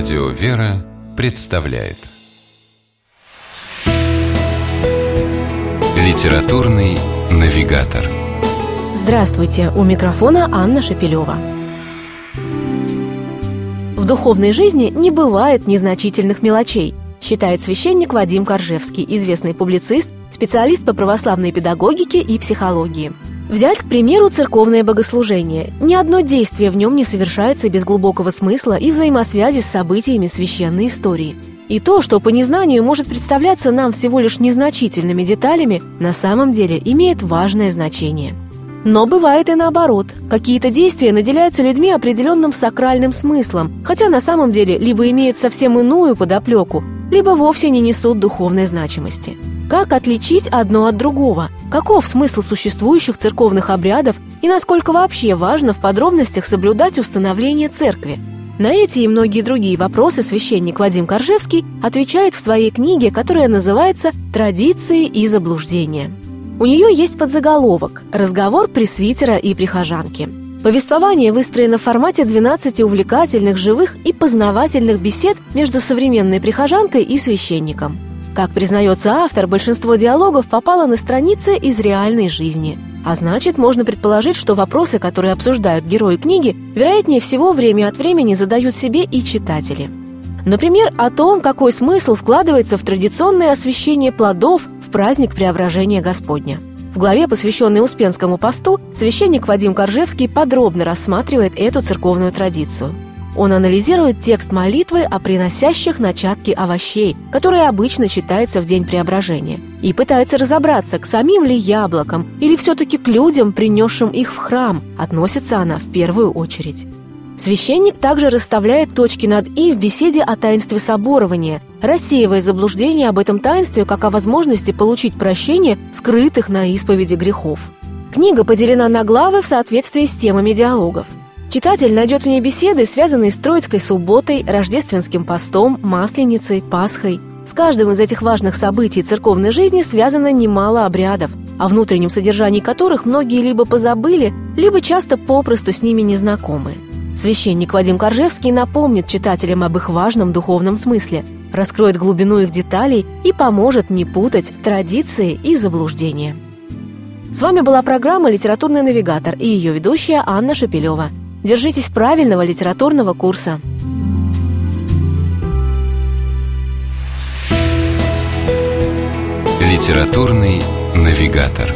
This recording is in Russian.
Радио «Вера» представляет Литературный навигатор Здравствуйте! У микрофона Анна Шапилева. В духовной жизни не бывает незначительных мелочей, считает священник Вадим Коржевский, известный публицист, специалист по православной педагогике и психологии – Взять, к примеру, церковное богослужение. Ни одно действие в нем не совершается без глубокого смысла и взаимосвязи с событиями священной истории. И то, что по незнанию может представляться нам всего лишь незначительными деталями, на самом деле имеет важное значение. Но бывает и наоборот. Какие-то действия наделяются людьми определенным сакральным смыслом, хотя на самом деле либо имеют совсем иную подоплеку, либо вовсе не несут духовной значимости. Как отличить одно от другого? Каков смысл существующих церковных обрядов и насколько вообще важно в подробностях соблюдать установление церкви? На эти и многие другие вопросы священник Вадим Коржевский отвечает в своей книге, которая называется «Традиции и заблуждения». У нее есть подзаголовок «Разговор пресвитера и прихожанки». Повествование выстроено в формате 12 увлекательных, живых и познавательных бесед между современной прихожанкой и священником – как признается автор, большинство диалогов попало на страницы из реальной жизни. А значит, можно предположить, что вопросы, которые обсуждают герои книги, вероятнее всего время от времени задают себе и читатели. Например, о том, какой смысл вкладывается в традиционное освящение плодов в праздник Преображения Господня. В главе, посвященной Успенскому посту, священник Вадим Коржевский подробно рассматривает эту церковную традицию – он анализирует текст молитвы о приносящих начатки овощей, который обычно читается в день преображения, и пытается разобраться, к самим ли яблокам или все-таки к людям, принесшим их в храм, относится она в первую очередь. Священник также расставляет точки над «и» в беседе о таинстве соборования, рассеивая заблуждение об этом таинстве как о возможности получить прощение скрытых на исповеди грехов. Книга поделена на главы в соответствии с темами диалогов – Читатель найдет в ней беседы, связанные с Троицкой субботой, Рождественским постом, Масленицей, Пасхой. С каждым из этих важных событий церковной жизни связано немало обрядов, о внутреннем содержании которых многие либо позабыли, либо часто попросту с ними не знакомы. Священник Вадим Коржевский напомнит читателям об их важном духовном смысле, раскроет глубину их деталей и поможет не путать традиции и заблуждения. С вами была программа «Литературный навигатор» и ее ведущая Анна Шапилева – Держитесь правильного литературного курса. Литературный навигатор.